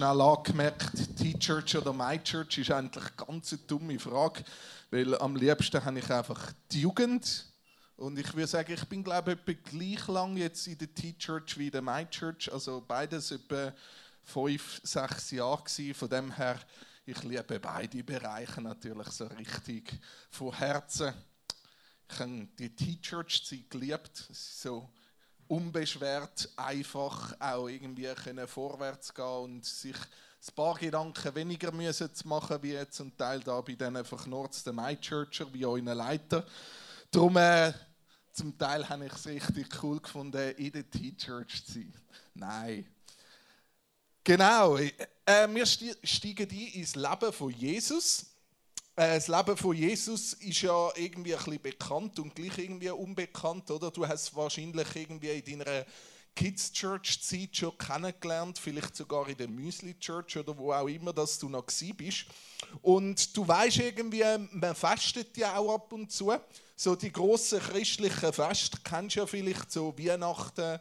schnell angemerkt, T-Church oder My Church ist eigentlich eine ganz dumme Frage, weil am liebsten habe ich einfach die Jugend. Und ich würde sagen, ich bin glaube ich etwa gleich lang jetzt in der T-Church wie in der My Church, also beides etwa fünf, sechs Jahre gewesen. Von dem her, ich liebe beide Bereiche natürlich so richtig von Herzen. Ich habe die T-Church-Zeit geliebt. Es ist so unbeschwert, einfach auch irgendwie können vorwärts gehen und sich ein paar Gedanken weniger müssen zu machen, wie zum Teil da bei diesen verknurzten My-Churcher, wie euren Leiter. Darum, äh, zum Teil habe ich es richtig cool gefunden, in der T-Church zu sein. Nein. Genau, äh, wir steigen ein ins Leben von Jesus. Äh, das Leben von Jesus ist ja irgendwie ein bisschen bekannt und gleich irgendwie unbekannt, oder? Du hast wahrscheinlich irgendwie in deiner Kids Church Zeit schon kennengelernt, vielleicht sogar in der Müsli Church oder wo auch immer, dass du noch gsi bist. Und du weißt irgendwie, man fastet ja auch ab und zu. So die großen christlichen Feste kennst du ja vielleicht so Weihnachten,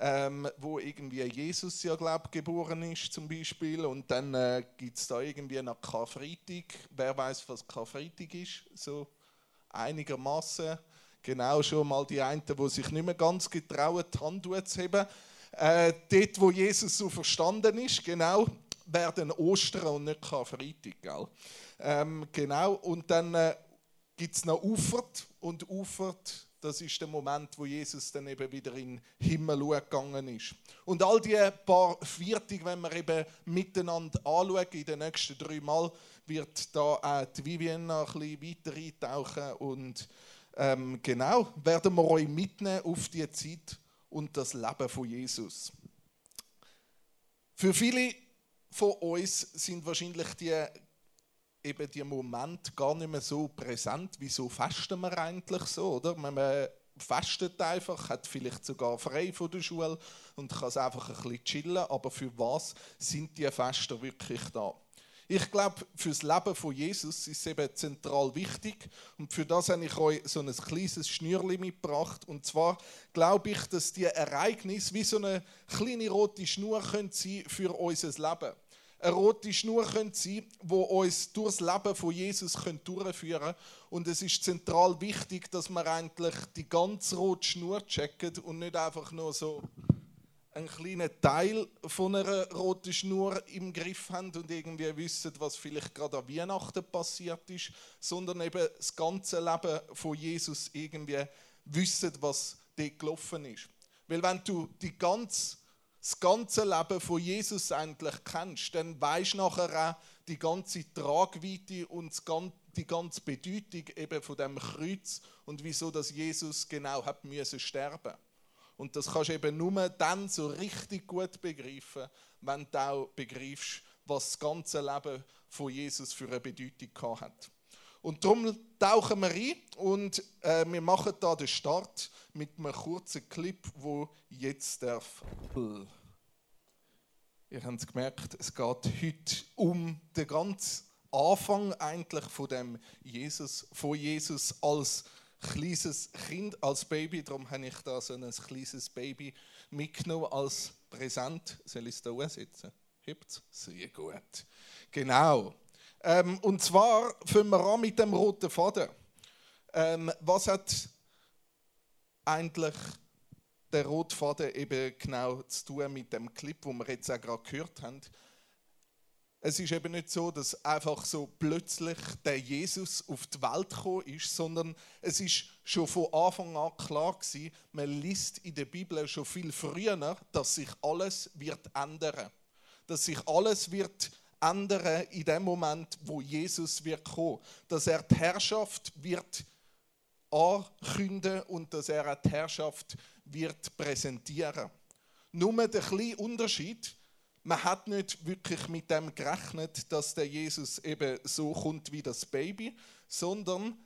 ähm, wo irgendwie Jesus ja glaub geboren ist zum Beispiel und dann äh, gibt es da irgendwie noch Karfreitag. Wer weiß, was Karfreitag ist? So einigermaßen. Genau schon mal die einen, die sich nicht mehr ganz getrauen, die Hand zu heben. Äh, dort, wo Jesus so verstanden ist, genau, werden Ostern und nicht Karfreitag. Gell? Ähm, genau, und dann äh, gibt es noch Ufert und Ufert das ist der Moment, wo Jesus dann eben wieder in den Himmel gegangen ist. Und all die paar Viertig, wenn wir eben miteinander anschauen, in den nächsten drei Mal, wird da auch die Vivienne noch ein bisschen weiter eintauchen. Und ähm, genau, werden wir euch mitnehmen auf die Zeit und das Leben von Jesus. Für viele von uns sind wahrscheinlich die eben die Moment gar nicht mehr so präsent. Wieso fasten wir eigentlich so, oder? Man fastet einfach, hat vielleicht sogar frei von der Schule und kann es einfach ein bisschen chillen. Aber für was sind die Fasten wirklich da? Ich glaube, für das Leben von Jesus ist es eben zentral wichtig. Und für das habe ich euch so ein kleines Schnürli mitgebracht. Und zwar glaube ich, dass die Ereignisse wie so eine kleine rote Schnur können sein für unser Leben eine rote Schnur können sein die uns durchs Leben von Jesus durchführen können. Und es ist zentral wichtig, dass wir eigentlich die ganze rote Schnur checken und nicht einfach nur so einen kleinen Teil von einer roten Schnur im Griff haben und irgendwie wissen, was vielleicht gerade an Weihnachten passiert ist, sondern eben das ganze Leben von Jesus irgendwie wissen, was dort gelaufen ist. Weil wenn du die ganze das ganze Leben von Jesus eigentlich kennst, dann weißt du nachher auch die ganze Tragweite und die ganze Bedeutung eben von dem Kreuz und wieso dass Jesus genau hat müssen sterben. Und das kannst du eben nur dann so richtig gut begreifen, wenn du auch begreifst, was das ganze Leben von Jesus für eine Bedeutung hat. Und darum tauchen wir ein und äh, wir machen da den Start mit einem kurzen Clip, wo jetzt darf. Ihr habt gemerkt, es geht heute um den ganzen Anfang eigentlich von dem Jesus, von Jesus als kleines Kind, als Baby. Darum habe ich da so ein kleines Baby mitgenommen als Präsent. Soll ich es da setzen? Hebt Sehr gut. Genau. Ähm, und zwar fangen wir an mit dem roten Faden. Ähm, was hat eigentlich der Rotfaden eben genau zu tun mit dem Clip, wo wir jetzt auch gerade gehört haben. Es ist eben nicht so, dass einfach so plötzlich der Jesus auf die Welt gekommen ist, sondern es ist schon von Anfang an klar gewesen, man liest in der Bibel schon viel früher, dass sich alles wird ändern. Dass sich alles wird ändern in dem Moment, wo Jesus wird kommen. Dass er die Herrschaft wird ankündigen und dass er die Herrschaft wird präsentieren. Nur der kleine Unterschied, man hat nicht wirklich mit dem gerechnet, dass der Jesus eben so kommt wie das Baby, sondern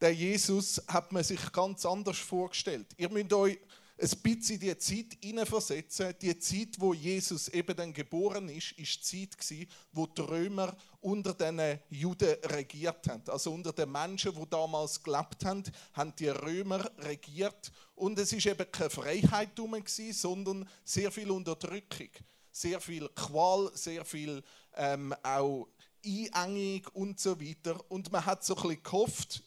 der Jesus hat man sich ganz anders vorgestellt. Ihr müsst euch ein bisschen die Zeit hineinversetzen. Die Zeit, wo Jesus eben dann geboren ist, ist die Zeit, wo die Römer unter den Juden regiert haben. Also unter den Menschen, die damals gelebt haben, haben die Römer regiert. Und es ist eben keine Freiheit herum, sondern sehr viel Unterdrückung. sehr viel Qual, sehr viel ähm, auch Einengung und so weiter. Und man hat so ein bisschen gehofft,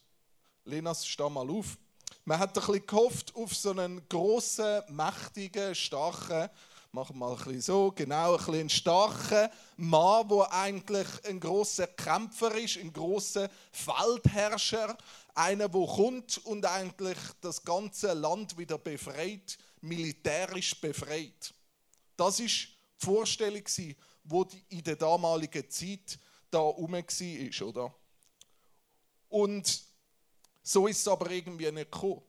Lenas, steh mal auf, man hat ein bisschen gehofft auf so einen grossen, mächtigen, starken, machen wir mal ein bisschen so, genau, ein bisschen einen starken Mann, der eigentlich ein großer Kämpfer ist, ein großer Feldherrscher, einer, der kommt und eigentlich das ganze Land wieder befreit, militärisch befreit. Das ist die Vorstellung, die in der damaligen Zeit da rum war, oder? Und so ist es aber irgendwie nicht gekommen.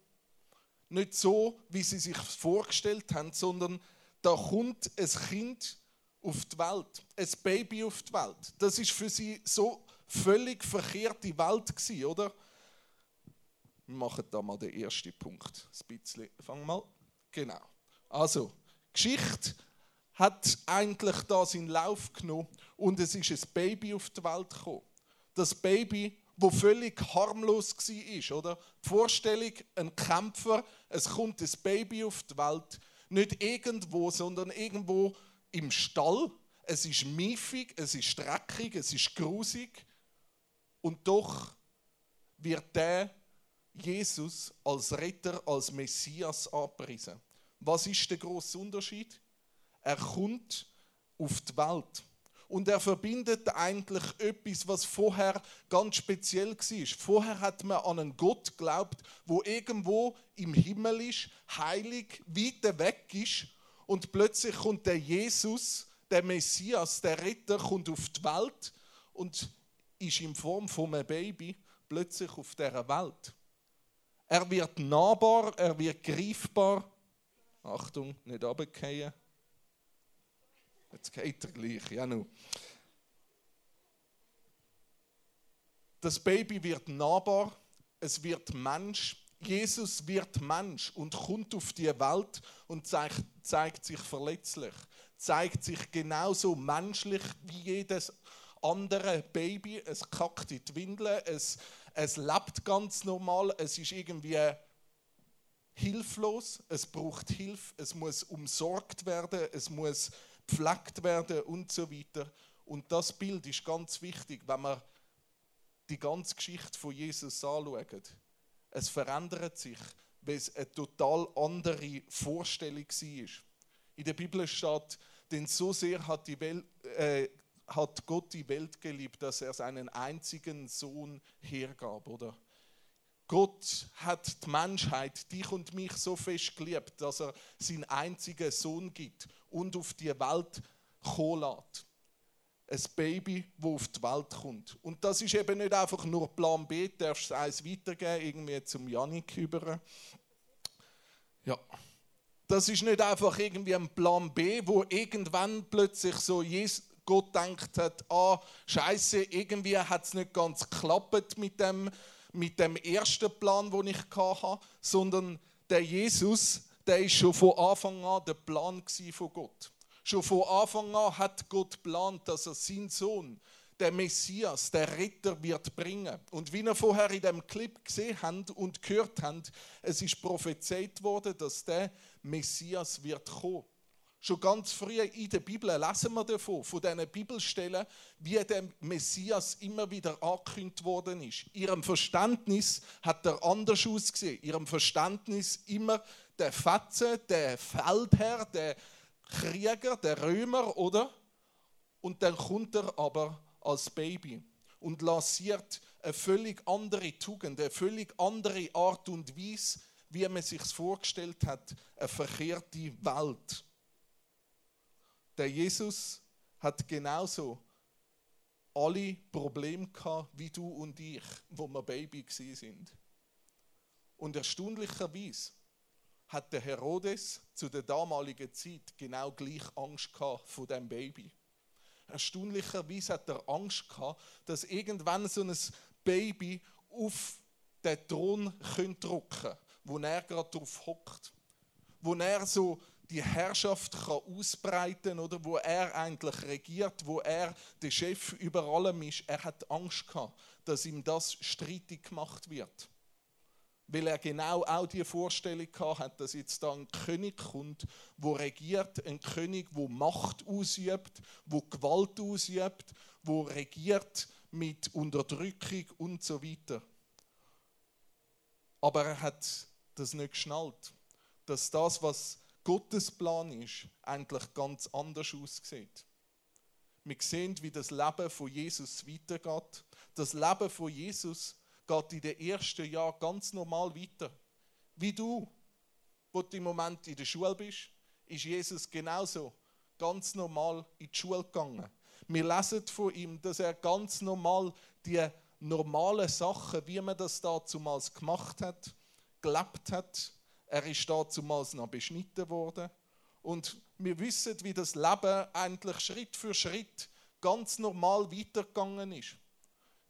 Nicht so, wie sie sich vorgestellt haben, sondern da kommt ein Kind auf die Welt, ein Baby auf die Welt. Das ist für sie so völlig verkehrte Welt gewesen, oder? Wir machen da mal den ersten Punkt. Ein bisschen. Fang mal. Genau. Also, Geschichte hat eigentlich da seinen Lauf genommen und es ist ein Baby auf die Welt gekommen. Das Baby, wo völlig harmlos war, oder? Die Vorstellung, ein Kämpfer, es kommt ein Baby auf die Welt, nicht irgendwo, sondern irgendwo im Stall. Es ist miefig, es ist dreckig, es ist grusig und doch wird der Jesus als Retter, als Messias angepriesen. Was ist der große Unterschied? Er kommt auf die Welt und er verbindet eigentlich etwas, was vorher ganz speziell war. Vorher hat man an einen Gott geglaubt, wo irgendwo im Himmel ist, heilig, weit weg ist und plötzlich kommt der Jesus, der Messias, der Retter, kommt auf die Welt und ist in Form von einem Baby plötzlich auf dieser Welt. Er wird nahbar, er wird greifbar. Achtung, nicht runterfallen. Jetzt geht er gleich, ja nu. Das Baby wird nahbar, es wird Mensch. Jesus wird Mensch und kommt auf die Welt und zeigt, zeigt sich verletzlich, zeigt sich genauso menschlich wie jedes andere Baby. Es kackt in die Windeln, es es lebt ganz normal, es ist irgendwie hilflos, es braucht Hilfe, es muss umsorgt werden, es muss gepflegt werden und so weiter. Und das Bild ist ganz wichtig, wenn man die ganze Geschichte von Jesus anschaut. Es verändert sich, weil es eine total andere Vorstellung war. In der Bibel steht, denn so sehr hat Welt, äh, hat Gott die Welt geliebt, dass er seinen einzigen Sohn hergab, oder? Gott hat die Menschheit, dich und mich so fest geliebt, dass er seinen einzigen Sohn gibt und auf die Welt kommen lässt. Ein Baby, das auf die Welt kommt. Und das ist eben nicht einfach nur Plan B, du darfst eins weitergeben, irgendwie zum Janik über. Ja. Das ist nicht einfach irgendwie ein Plan B, wo irgendwann plötzlich so Jesus, Gott denkt hat, ah, Scheiße, irgendwie hat es nicht ganz geklappt mit dem, mit dem ersten Plan, den ich hatte, sondern der Jesus, der ist schon von Anfang an der Plan von Gott. Schon von Anfang an hat Gott geplant, dass er seinen Sohn, der Messias, der Retter wird bringen. Und wie ihr vorher in dem Clip gesehen habt und gehört habt, es ist prophezeit worden, dass der Messias wird kommen. Schon ganz früh in der Bibel lesen wir davon, von diesen Bibelstellen, wie der Messias immer wieder angekündigt worden ist. Ihrem Verständnis hat er anders ausgesehen. Ihrem Verständnis immer der Fetzen, der Feldherr, der Krieger, der Römer, oder? Und dann kommt er aber als Baby und lanciert eine völlig andere Tugend, eine völlig andere Art und Weise, wie man sich vorgestellt hat, eine verkehrte Welt. Der Jesus hat genauso alle Probleme gehabt wie du und ich, wo wir Baby sind. Und erstaunlicherweise hat der Herodes zu der damaligen Zeit genau gleich Angst gehabt vor dem Baby. Erstaunlicherweise hat er Angst gehabt, dass irgendwann so ein Baby auf den Thron drücken könnte, wo er gerade drauf hockt. Wo er so die Herrschaft kann ausbreiten oder wo er eigentlich regiert, wo er der Chef über allem ist. Er hat Angst gehabt, dass ihm das streitig gemacht wird. weil er genau auch die Vorstellung hat, dass jetzt da ein König kommt, wo regiert, ein König, wo Macht ausübt, wo Gewalt ausübt, wo regiert mit Unterdrückung und so weiter. Aber er hat das nicht geschnallt, dass das, was Gottes Plan ist, eigentlich ganz anders aussieht. Wir sehen, wie das Leben von Jesus weitergeht. Das Leben von Jesus geht in den ersten Jahren ganz normal weiter. Wie du, wo du im Moment in der Schule bist, ist Jesus genauso ganz normal in die Schule gegangen. Wir lesen von ihm, dass er ganz normal die normalen Sachen, wie man das damals gemacht hat, gelebt hat. Er ist damals noch beschnitten worden. Und wir wissen, wie das Leben eigentlich Schritt für Schritt ganz normal weitergegangen ist.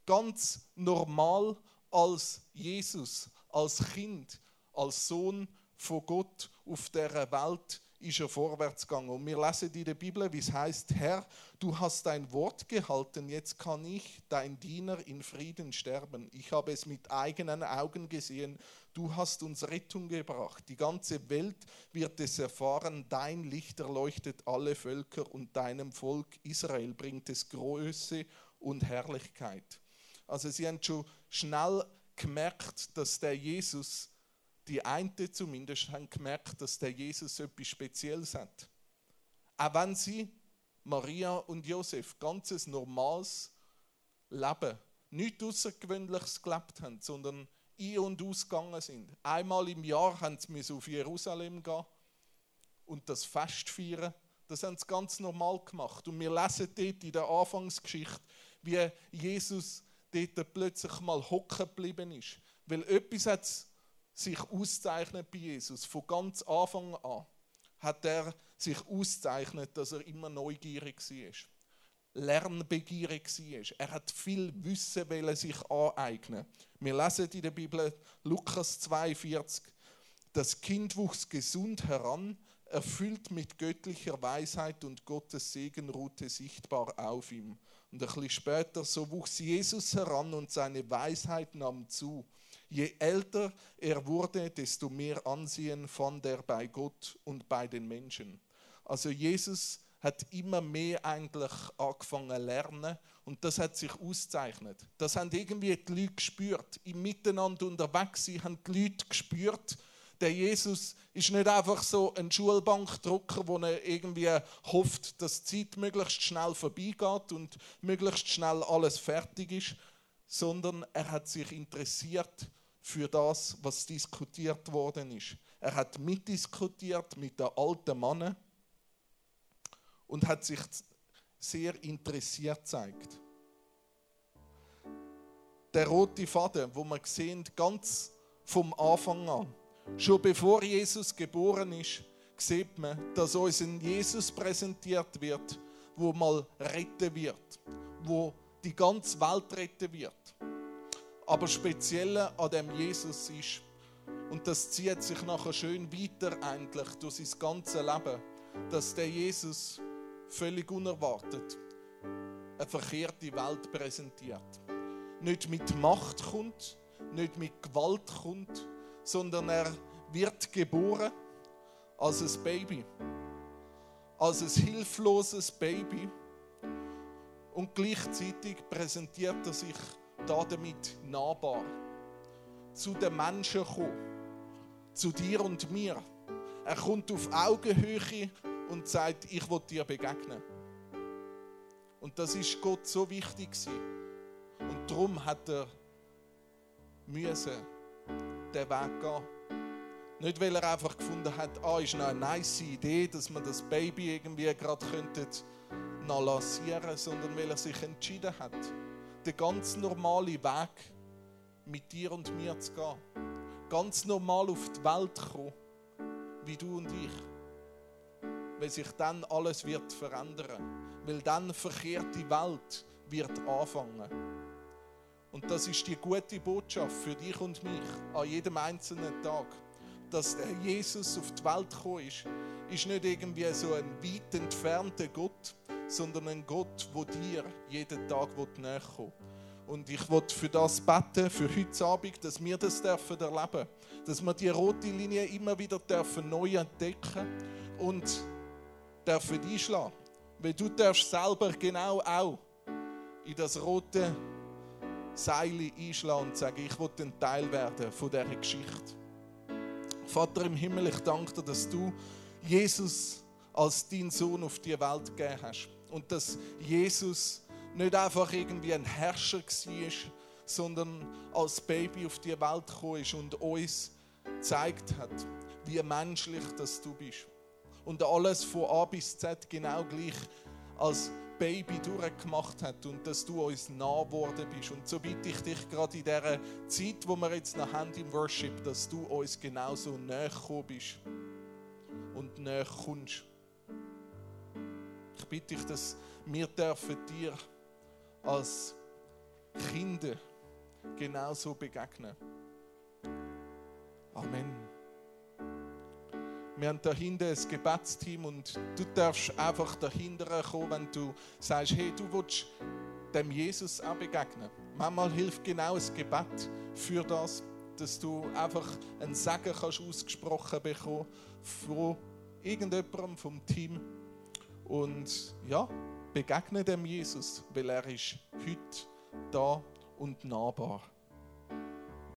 Ganz normal als Jesus, als Kind, als Sohn von Gott auf der Welt ist er vorwärts gegangen. Und wir lesen in der Bibel, wie es heißt, Herr, du hast dein Wort gehalten, jetzt kann ich, dein Diener, in Frieden sterben. Ich habe es mit eigenen Augen gesehen, du hast uns Rettung gebracht. Die ganze Welt wird es erfahren, dein Licht erleuchtet alle Völker und deinem Volk Israel bringt es Größe und Herrlichkeit. Also sie haben schon schnell gemerkt, dass der Jesus die einen zumindest haben gemerkt, dass der Jesus etwas Spezielles hat. Auch wenn sie, Maria und Josef, ganzes normales Leben, nichts Außergewöhnliches gelebt haben, sondern ein- und ausgegangen sind. Einmal im Jahr haben sie auf Jerusalem gehen und das Fest feiern. Das haben sie ganz normal gemacht. Und wir lesen dort in der Anfangsgeschichte, wie Jesus dort plötzlich mal hocken geblieben ist. Weil etwas hat sich auszeichnet bei Jesus. Von ganz Anfang an hat er sich auszeichnet, dass er immer neugierig war. Lernbegierig war. Er hat viel Wissen sich aneignen. Wir lesen in der Bibel Lukas 42. Das Kind wuchs gesund heran, erfüllt mit göttlicher Weisheit und Gottes Segen ruhte sichtbar auf ihm. Und ein bisschen später, so wuchs Jesus heran und seine Weisheit nahm zu. Je älter er wurde, desto mehr Ansehen fand er bei Gott und bei den Menschen. Also Jesus hat immer mehr eigentlich angefangen lernen und das hat sich auszeichnet. Das haben irgendwie die Leute gespürt. Im Miteinander unterwegs sein haben die Leute gespürt, der Jesus ist nicht einfach so ein Schulbankdrucker, wo er irgendwie hofft, dass die Zeit möglichst schnell vorbeigeht und möglichst schnell alles fertig ist, sondern er hat sich interessiert für das, was diskutiert worden ist. Er hat mitdiskutiert mit den alten Männern und hat sich sehr interessiert gezeigt. Der rote Faden, wo man sehen, ganz vom Anfang an, schon bevor Jesus geboren ist, sieht man, dass uns ein Jesus präsentiert wird, wo mal retten wird, wo die ganze Welt retten wird aber speziell an dem Jesus ist. Und das zieht sich nachher schön weiter eigentlich durch sein ganzes Leben, dass der Jesus völlig unerwartet eine verkehrte Welt präsentiert. Nicht mit Macht kommt, nicht mit Gewalt kommt, sondern er wird geboren als ein Baby, als ein hilfloses Baby. Und gleichzeitig präsentiert er sich damit nahbar zu den Menschen kommen, zu dir und mir. Er kommt auf Augenhöhe und sagt, ich will dir begegnen. Und das ist Gott so wichtig Und darum hat er müssen den Weg gehen. Nicht, weil er einfach gefunden hat, ah, ist eine nice Idee, dass man das Baby irgendwie gerade könnte lancieren, sondern weil er sich entschieden hat den ganz normalen Weg mit dir und mir zu gehen. Ganz normal auf die Welt kommen, wie du und ich. Weil sich dann alles wird verändern. Weil dann verkehrt die Welt wird anfangen. Und das ist die gute Botschaft für dich und mich an jedem einzelnen Tag. Dass der Jesus auf die Welt gekommen ist, ist nicht irgendwie so ein weit entfernter Gott, sondern ein Gott, wo dir jeden Tag näher kommt. Und ich wollte für das beten, für heute Abend, dass wir das dürfen erleben Dass wir die rote Linie immer wieder dürfen neu entdecken und dürfen einschlagen. Weil du darfst selber genau auch in das rote Seil einschlagen und sagen, ich will ein Teil werden von dieser Geschichte. Vater im Himmel, ich danke dir, dass du Jesus als dein Sohn auf die Welt gegeben hast. Und dass Jesus nicht einfach irgendwie ein Herrscher war, sondern als Baby auf die Welt gekommen ist und uns gezeigt hat, wie menschlich das du bist. Und alles von A bis Z genau gleich als Baby durchgemacht hat und dass du uns nah geworden bist. Und so bitte ich dich gerade in dieser Zeit, wo wir jetzt noch haben im Worship, dass du uns genauso näher gekommen bist und näher kommst. Ich bitte dich, dass wir dürfen dir als Kinder genauso begegnen. Amen. Wir haben dahinter ein Gebetsteam und du darfst einfach dahinter kommen, wenn du sagst, hey, du willst dem Jesus auch begegnen. Manchmal hilft genau ein Gebet für das, dass du einfach ein Segen kannst ausgesprochen bekommen von irgendjemandem vom Team und ja, begegne dem Jesus, weil er ist heute da und nahbar.